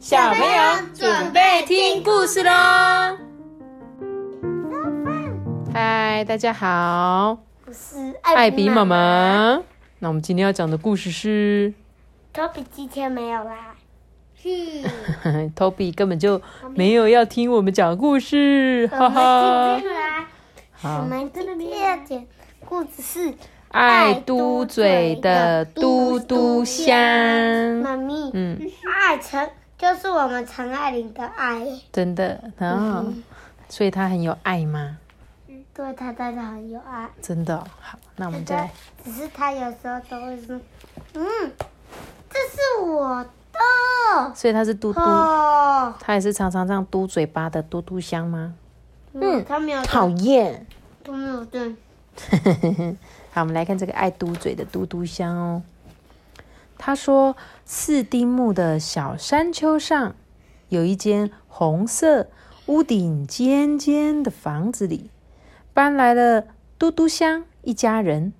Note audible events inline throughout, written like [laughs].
小朋友准备听故事喽！嗨，大家好，我是艾比妈。妈。那我们今天要讲的故事是 Toby 今天没有啦，是，[laughs] Toby 根本就没有要听我们讲故事，哈哈。我好，们今天讲故事是爱嘟嘴的嘟嘟香，妈咪。嗯，爱陈就是我们陈爱玲的爱，真的，然后，所以他很有爱吗？嗯对他真的很有爱。真的哦、好，那我们再来只是他有时候都会说，嗯，这是我的。所以他是嘟嘟，哦，他也是常常这样嘟嘴巴的嘟嘟香吗？嗯，他没有讨厌。都没有对。[laughs] 好，我们来看这个爱嘟嘴的嘟嘟香哦。他说，四丁目的小山丘上，有一间红色、屋顶尖尖的房子里，搬来了嘟嘟香一家人。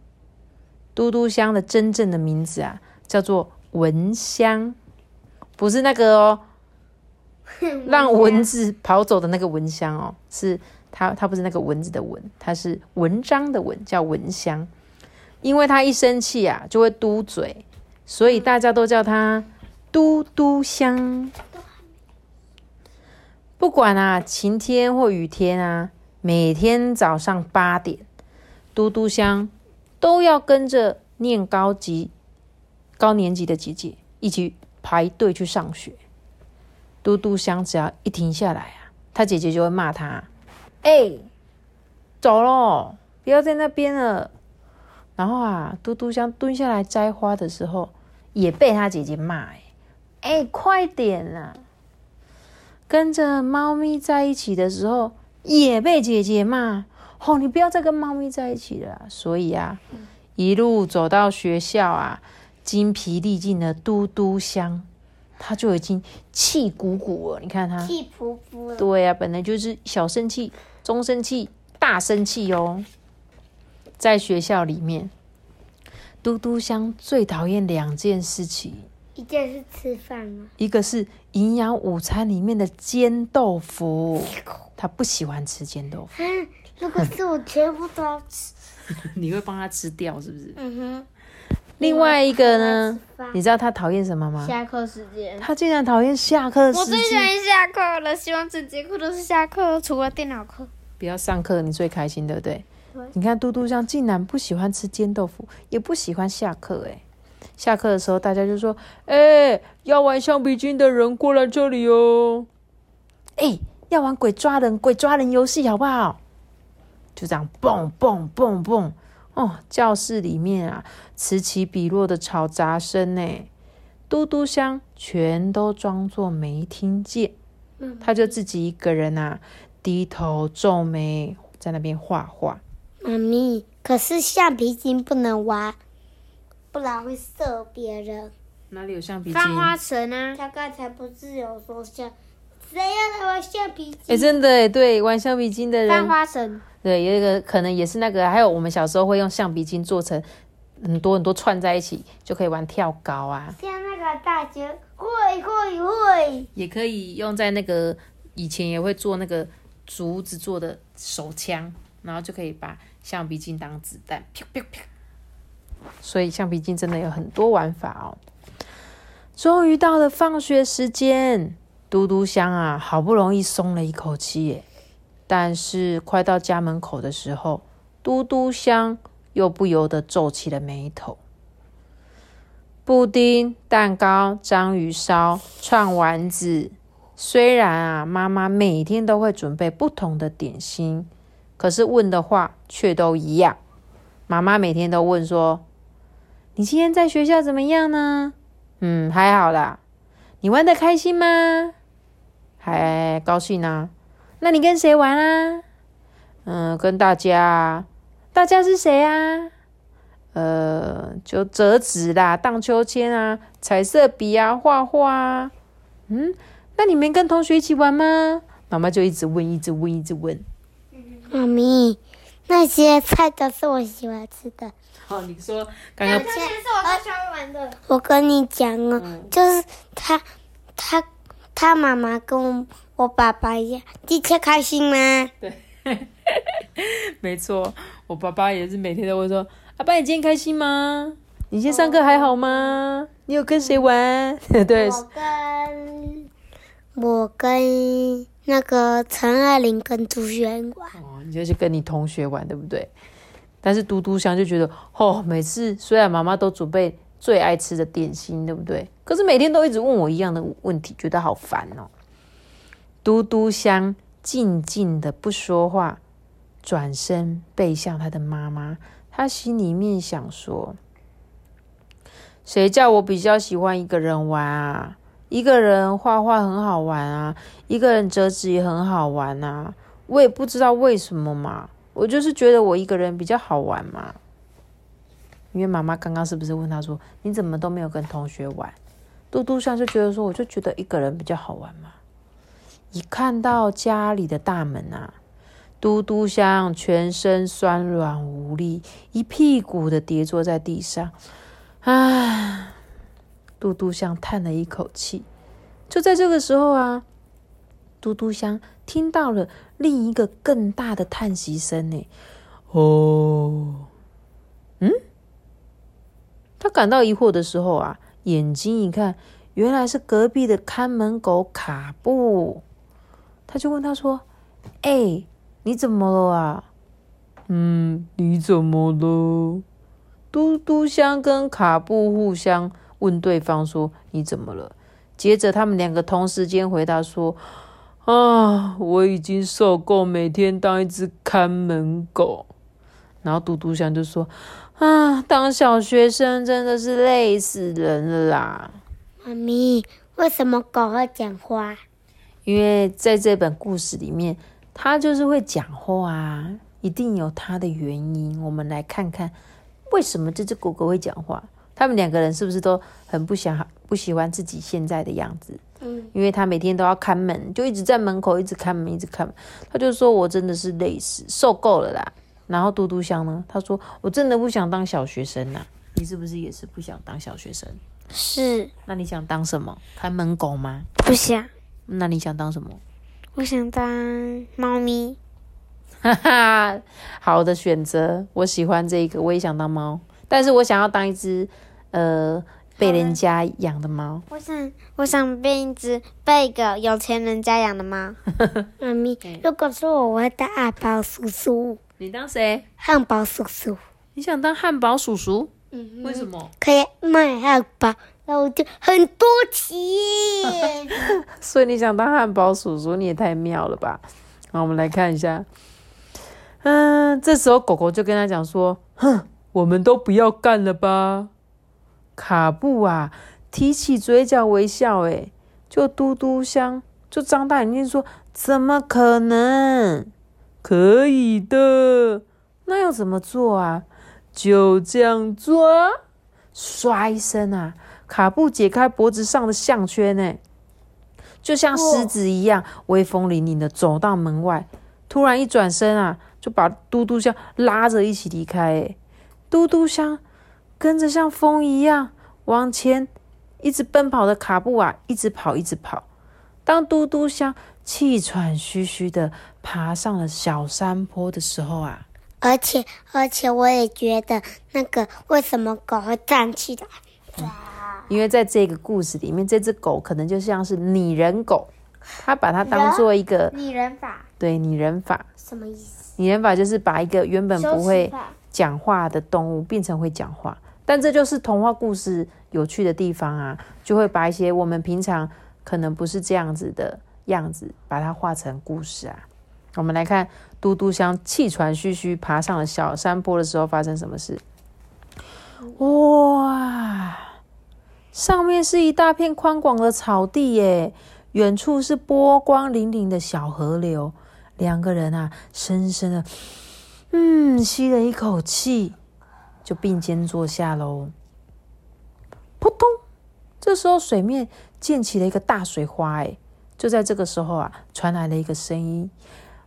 嘟嘟香的真正的名字啊，叫做蚊香，不是那个哦，[laughs] 让蚊子跑走的那个蚊香哦，是它，它不是那个蚊子的蚊，它是文章的文，叫蚊香。因为它一生气啊，就会嘟嘴，所以大家都叫它嘟嘟香。不管啊，晴天或雨天啊，每天早上八点，嘟嘟香都要跟着念高级高年级的姐姐一起排队去上学。嘟嘟香只要一停下来啊，他姐姐就会骂他：“哎、走喽，不要在那边了。”然后啊，嘟嘟香蹲下来摘花的时候，也被他姐姐骂：“哎、哎、快点啦！”跟着猫咪在一起的时候，也被姐姐骂：“哦，你不要再跟猫咪在一起了啊。”所以啊，一路走到学校啊，筋疲力尽的嘟嘟香，他就已经气鼓鼓了。你看他，气噗噗了。对呀、本来就是小生气、中生气、大生气哦。在学校里面，嘟嘟香最讨厌两件事情，一件是吃饭吗？一个是营养午餐里面的煎豆腐，[laughs] 他不喜欢吃煎豆腐，嗯，如果是我全部都要吃。[laughs] 你会帮他吃掉是不是？嗯哼。另外一个呢，你知道他讨厌什么吗？下课时间。他竟然讨厌下课我时间，我最喜欢下课了，希望整节课都是下课，除了电脑课。不要上课，你最开心，对不对？对你看嘟嘟香竟然不喜欢吃煎豆腐，也不喜欢下课，哎，下课的时候大家就说，哎、要玩橡皮筋的人过来这里哦，哎、要玩鬼抓人、鬼抓人游戏好不好？就这样蹦蹦蹦蹦，哦，教室里面啊此起彼落的吵杂声呢，嘟嘟香全都装作没听见，嗯。他就自己一个人啊低头皱眉在那边画画。妈咪，可是橡皮筋不能玩，不然会射别人。哪里有橡皮筋？放花绳啊，他刚才不是有说橡，谁要来玩橡皮哎、筋？真的哎，对，玩橡皮筋的人翻，花绳，对，有一个可能也是那个，还有我们小时候会用橡皮筋做成很多很多串在一起，就可以玩跳高啊，像那个大姐，会会会，也可以用在那个以前也会做那个竹子做的手枪，然后就可以把橡皮筋当子弹，啪啪啪。所以橡皮筋真的有很多玩法哦。终于到了放学时间，嘟嘟香啊，好不容易松了一口气耶。但是快到家门口的时候，嘟嘟香又不由得皱起了眉头。布丁、蛋糕、章鱼烧、串丸子，虽然啊，妈妈每天都会准备不同的点心，可是问的话却都一样。妈妈每天都问说：“你今天在学校怎么样呢？”“嗯，还好啦。”“你玩的开心吗？”“还高兴啊。”“那你跟谁玩啊？”“嗯，跟大家。”“大家是谁啊？”“呃，就折纸啦、荡秋千啊、彩色笔啊、画画啊。”“嗯，那你们跟同学一起玩吗？”妈妈就一直问，一直问，一直问。妈咪，那些菜都是我喜欢吃的。哦，你说刚刚这些是我最喜欢玩的。我跟你讲哦，嗯就是他，他他妈妈跟我爸爸一样，今天开心吗？对 [laughs] 没错，我爸爸也是每天都会说：“阿爸，你今天开心吗？你今天上课还好吗？你有跟谁玩？” [laughs] 对，我跟我跟那个陈爱玲跟朱轩玩，哦，你就是跟你同学玩，对不对？但是嘟嘟香就觉得，哦，每次虽然妈妈都准备最爱吃的点心，对不对？可是每天都一直问我一样的问题，觉得好烦哦。嘟嘟香静静的不说话，转身背向他的妈妈，他心里面想说：谁叫我比较喜欢一个人玩啊？一个人画画很好玩啊，一个人折纸也很好玩啊。我也不知道为什么嘛，我就是觉得我一个人比较好玩嘛。因为妈妈刚刚是不是问他说：“你怎么都没有跟同学玩？”嘟嘟香就觉得说：“我就觉得一个人比较好玩嘛。”一看到家里的大门啊，嘟嘟香全身酸软无力，一屁股的跌坐在地上。唉，嘟嘟香叹了一口气。就在这个时候啊，嘟嘟香听到了另一个更大的叹息声呢。哦，嗯，他感到疑惑的时候啊，眼睛一看，原来是隔壁的看门狗卡布。他就问他说：“哎，你怎么了啊？”“嗯，你怎么了？”嘟嘟香跟卡布互相问对方说：“你怎么了？”接着他们两个同时间回答说：“啊，我已经受够每天当一只看门狗。”然后嘟嘟香就说：“啊，当小学生真的是累死人了啦！”妈咪，为什么狗会讲话？因为在这本故事里面，它就是会讲话啊，一定有它的原因。我们来看看为什么这只狗狗会讲话。他们两个人是不是都很不想、不喜欢自己现在的样子？嗯，因为他每天都要看门，就一直在门口一直看门，一直看门。他就说：“我真的是累死，受够了啦。”然后嘟嘟香呢，他说：“我真的不想当小学生呐。”你是不是也是不想当小学生？是，那你想当什么？看门狗吗？不想。那你想当什么？我想当猫咪。哈哈，好的选择，我喜欢这个，我也想当猫，但是我想要当一只呃被人家养的猫。我想，我想变一只被一个有钱人家养的猫。[laughs] 妈咪，如果说我，我会当汉堡叔叔。你当谁？汉堡叔叔。你想当汉堡叔叔？嗯，为什么？可以卖汉堡，然后就很多钱。[laughs] 所以你想当汉堡叔叔，你也太妙了吧？好，我们来看一下。嗯，这时候狗狗就跟他讲说：“哼，我们都不要干了吧。”卡布啊，提起嘴角微笑，诶，就嘟嘟香就张大眼睛说：“怎么可能？可以的，那要怎么做啊？就这样做。”唰一声啊，卡布解开脖子上的项圈，呢，就像狮子一样威风凛凛的走到门外。突然一转身啊，就把嘟嘟香拉着一起离开。哎，嘟嘟香跟着像风一样往前一直奔跑的卡布啊，一直跑，一直跑。当嘟嘟香气喘吁吁的爬上了小山坡的时候啊，而且而且我也觉得那个为什么狗会站起来？因为在这个故事里面，这只狗可能就像是拟人狗，它把它当做一个拟人法。对拟人法，什么意思？拟人法就是把一个原本不会讲话的动物变成会讲话，但这就是童话故事有趣的地方啊，就会把一些我们平常可能不是这样子的样子，把它画成故事啊。我们来看嘟嘟香气喘吁吁爬上了小山坡的时候发生什么事？哇，上面是一大片宽广的草地耶，远处是波光粼粼的小河流。两个人啊，深深的，嗯，吸了一口气，就并肩坐下喽。扑通！这时候水面溅起了一个大水花，哎，就在这个时候啊，传来了一个声音：“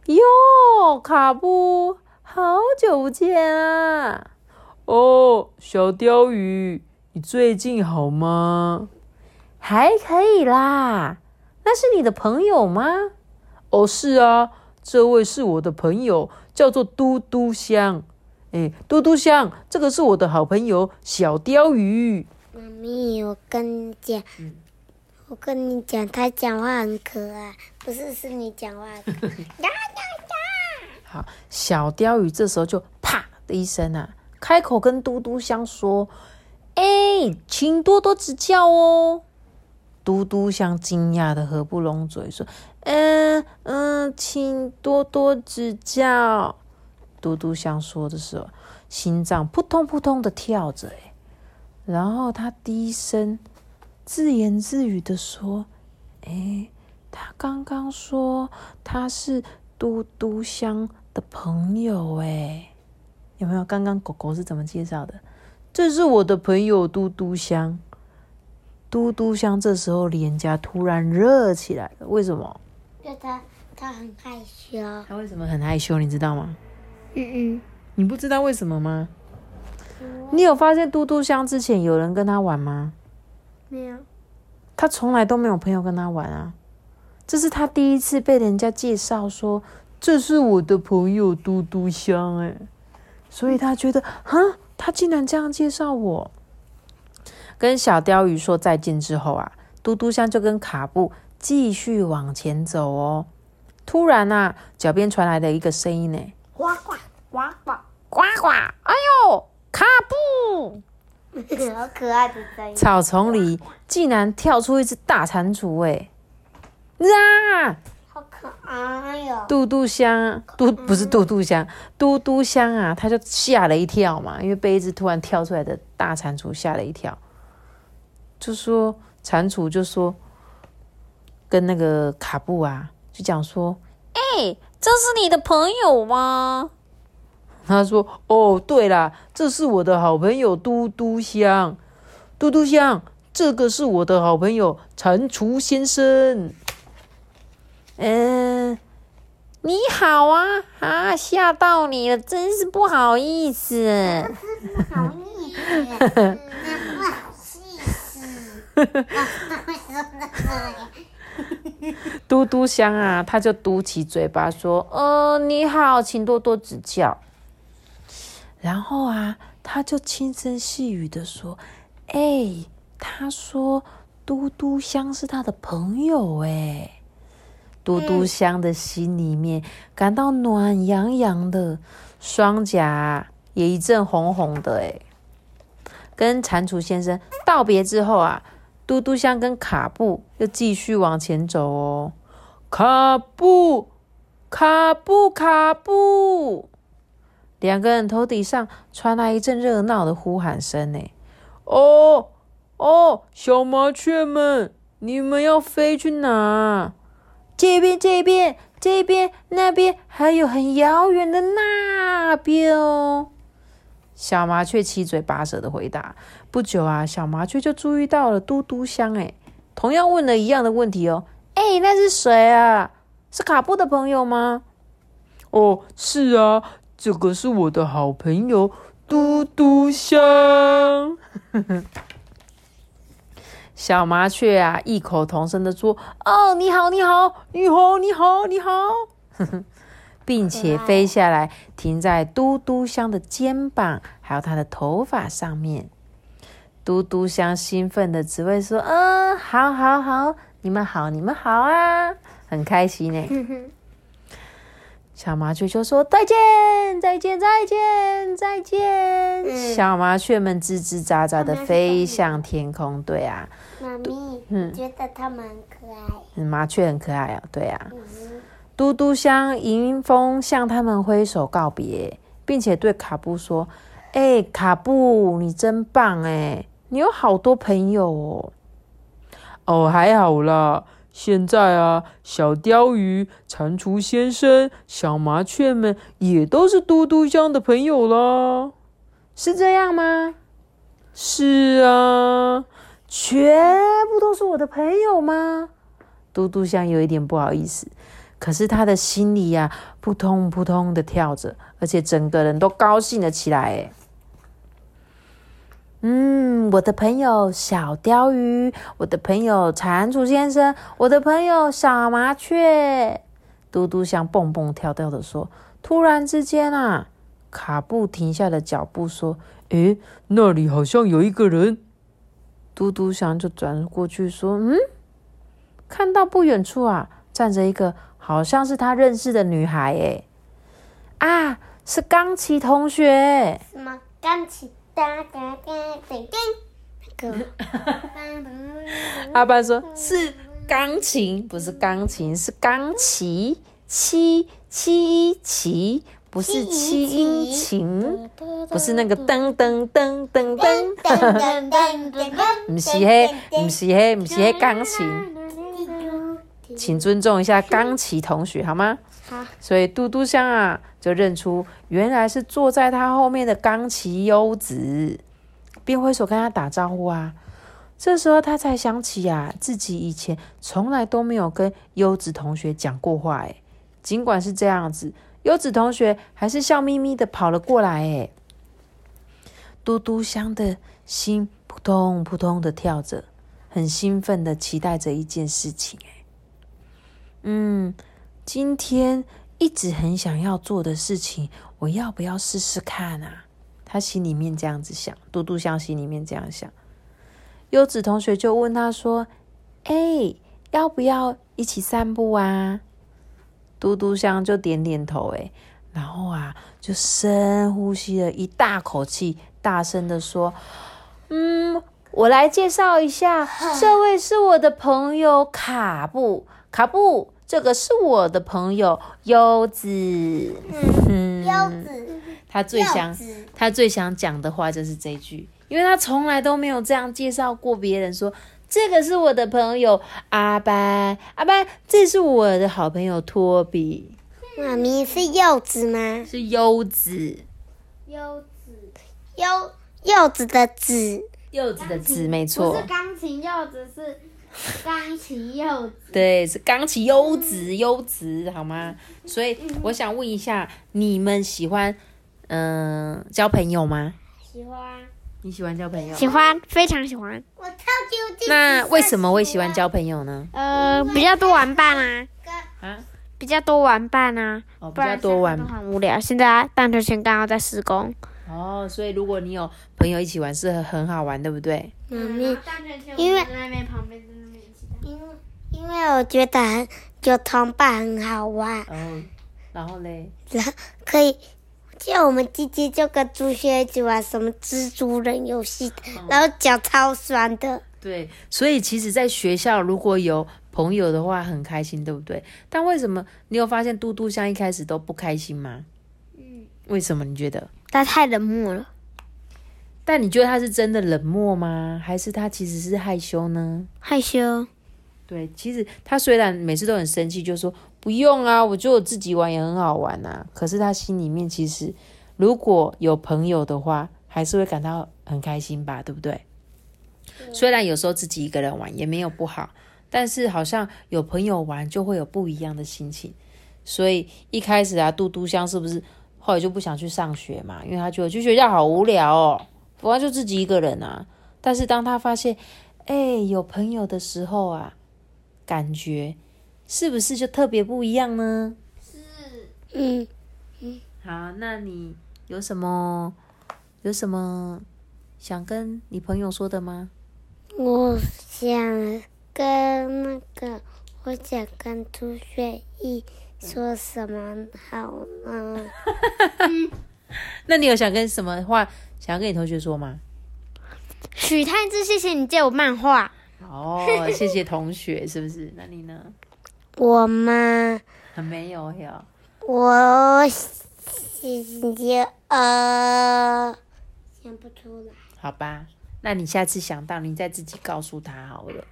哟，卡布，好久不见啊！哦，小鲷鱼，你最近好吗？还可以啦。那是你的朋友吗？哦，是啊，这位是我的朋友，叫做嘟嘟香。哎，嘟嘟香，这个是我的好朋友小鲷鱼。妈咪，我跟你讲，我跟你讲，他讲话很可爱，不是是你讲话可爱。呀呀呀！好，小鲷鱼这时候就啪的一声啊，开口跟嘟嘟香说：“哎，请多多指教哦。”嘟嘟香惊讶的合不拢嘴，说：“嗯嗯，请多多指教。”嘟嘟香说的时候，心脏扑通扑通的跳着，哎，然后他低声自言自语的说：“哎，他刚刚说他是嘟嘟香的朋友，哎，有没有？刚刚狗狗是怎么介绍的？这是我的朋友嘟嘟香。嘟嘟香这时候脸颊突然热起来了，为什么？因为他他很害羞。他为什么很害羞？你知道吗？嗯嗯，你不知道为什么吗？你有发现嘟嘟香之前有人跟他玩吗？没有。他从来都没有朋友跟他玩啊，这是他第一次被人家介绍说这是我的朋友嘟嘟香哎，所以他觉得哈，他竟然这样介绍我。跟小鲷鱼说再见之后啊，嘟嘟香就跟卡布继续往前走哦。突然啊，脚边传来了一个声音呢，呱呱呱呱呱呱！哎呦，卡布！[laughs] 好可爱的声音。草丛里竟然跳出一只大蟾蜍哎！啊！好可爱哟！嘟嘟香，嘟不是嘟嘟香，嘟嘟香啊！他就吓了一跳嘛，因为被一只突然跳出来的大蟾蜍吓了一跳。就说蟾蜍就说跟那个卡布啊，就讲说，哎，这是你的朋友吗？他说，哦，对啦，这是我的好朋友嘟嘟香，嘟嘟香，这个是我的好朋友蟾蜍先生。嗯，你好啊，啊，吓到你了，真是不好意思。不好意思。嘟嘟香啊，他就嘟起嘴巴说：“呃，你好，请多多指教。”然后啊，他就轻声细语的说：“哎，他说嘟嘟香是他的朋友。”哎，嘟嘟香的心里面感到暖洋洋的，双颊也一阵红红的。哎，跟蟾蜍先生道别之后啊。嘟嘟香跟卡布又继续往前走哦，卡布，卡布，卡布，两个人头顶上传来一阵热闹的呼喊声呢。哦哦，小麻雀们，你们要飞去哪？这边，这边，这边，那边，还有很遥远的那边哦。小麻雀七嘴八舌的回答。不久啊，小麻雀就注意到了嘟嘟香，哎，同样问了一样的问题哦，哎，那是谁啊？是卡布的朋友吗？哦，是啊，这个是我的好朋友嘟嘟香。[laughs] 小麻雀啊，异口同声的说：“哦，你好，你好，你好，你好，你好。[laughs] ”并且飞下来，停在嘟嘟香的肩膀，还有他的头发上面。嘟嘟香兴奋的只会说：“嗯，好，好，好，你们好，你们好啊，很开心呢。[laughs] ”小麻雀就说：“再见，再见，再见，再见。”小麻雀们吱吱喳喳的飞向天空。对啊，妈咪，嗯，觉得它们很可爱。麻雀很可爱啊，对啊。嘟嘟香迎风向他们挥手告别，并且对卡布说：“哎，卡布，你真棒哎！”你有好多朋友哦，哦，还好啦。现在啊，小鲷鱼、蟾蜍先生、小麻雀们也都是嘟嘟香的朋友啦，是这样吗？是啊，全部都是我的朋友吗？嘟嘟香有一点不好意思，可是他的心里呀，扑通扑通的跳着，而且整个人都高兴了起来。哎。嗯，嗯，我的朋友小鲷鱼，我的朋友蟾蜍先生，我的朋友小麻雀。嘟嘟像蹦蹦跳跳的说。突然之间啊，卡布停下了脚步，说：“诶，那里好像有一个人。”嘟嘟香就转过去说：“嗯，看到不远处啊，站着一个好像是他认识的女孩。诶，啊，是钢琴同学。什么钢琴？哒哒哒哒哒。那个。[laughs] 阿爸说是钢琴，不是钢琴，是钢琴。七七七，不是七音琴，不是那个噔噔噔噔噔噔噔噔，不是嘿，不是嘿，不是嘿钢琴。请尊重一下钢琴同学好吗？所以嘟嘟香啊，就认出原来是坐在他后面的钢琴优子，便挥手跟他打招呼啊。这时候他才想起啊，自己以前从来都没有跟优子同学讲过话哎。尽管是这样子，优子同学还是笑眯眯的跑了过来。哎，嘟嘟香的心扑通扑通的跳着，很兴奋的期待着一件事情。哎，嗯，今天一直很想要做的事情，我要不要试试看啊？他心里面这样子想，嘟嘟香心里面这样想。优子同学就问他说：“哎，要不要一起散步啊？”嘟嘟香就点点头，诶，然后啊，就深呼吸了一大口气，大声的说：“嗯，我来介绍一下，这位是我的朋友卡布，卡布，这个是我的朋友优子。”嗯，优子，他最想他最想讲的话就是这句，因为他从来都没有这样介绍过别人说。这个是我的朋友阿班，阿班，这是我的好朋友托比。妈咪是柚子吗？是柚子。柚子，柚柚子的子，柚子的子，没错。不是钢琴柚子，是钢琴柚子。对，是钢琴柚子，柚子，好吗？所以我想问一下，你们喜欢嗯交朋友吗？喜欢。你喜欢交朋友？喜欢，非常喜欢。我超级那为什么会喜欢交朋友呢？呃，比较多玩伴啊。啊？比较多玩伴啊。哦，比较多玩。很无聊。现在棒球圈刚好在施工。哦，所以如果你有朋友一起玩，是很好玩，对不对？嗯。因为那边旁边在那边因为因为我觉得很有同伴很好玩。哦。然后嘞？然后可以。像我们弟弟就跟朱轩一起玩什么蜘蛛人游戏，然后脚超酸的。对，所以其实，在学校如果有朋友的话，很开心，对不对？但为什么你有发现嘟嘟像一开始都不开心吗？嗯，为什么？你觉得他太冷漠了？但你觉得他是真的冷漠吗？还是他其实是害羞呢？害羞。对，其实他虽然每次都很生气，就说不用啊，我觉得我自己玩也很好玩啊。可是他心里面其实如果有朋友的话，还是会感到很开心吧，对不对？虽然有时候自己一个人玩也没有不好，但是好像有朋友玩就会有不一样的心情。所以一开始啊，嘟嘟香是不是后来就不想去上学嘛？因为他觉得去学校好无聊哦，不然就自己一个人啊。但是当他发现哎有朋友的时候啊。感觉是不是就特别不一样呢？是，嗯嗯。好，那你有什么有什么想跟你朋友说的吗？我想跟那个，我想跟朱雪怡说什么好呢？[laughs] 那你有想跟什么话想要跟你同学说吗？许太志，谢谢你借我漫画。哦，谢谢 [laughs] 同学，是不是？那你呢？我吗？没有呀。我想呃，想不出来。好吧，那你下次想到，你再自己告诉他好了。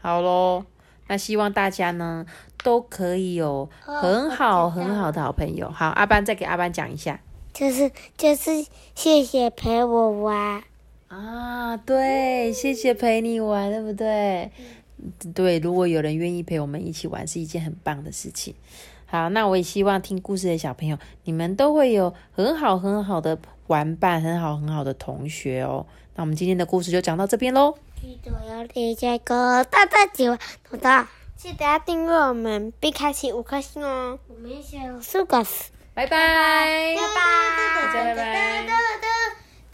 好喽，那希望大家呢都可以有很好很好的好朋友。好，阿班再给阿班讲一下，就是就是谢谢陪我玩。啊，对，谢谢陪你玩，对不对？对，如果有人愿意陪我们一起玩，是一件很棒的事情。好，那我也希望听故事的小朋友，你们都会有很好很好的玩伴，很好很好的同学哦。那我们今天的故事就讲到这边喽。记得要点下个大大喜欢？记得要订阅我们，并开启五颗星哦。我们小树果子，拜拜，拜拜，大家拜拜。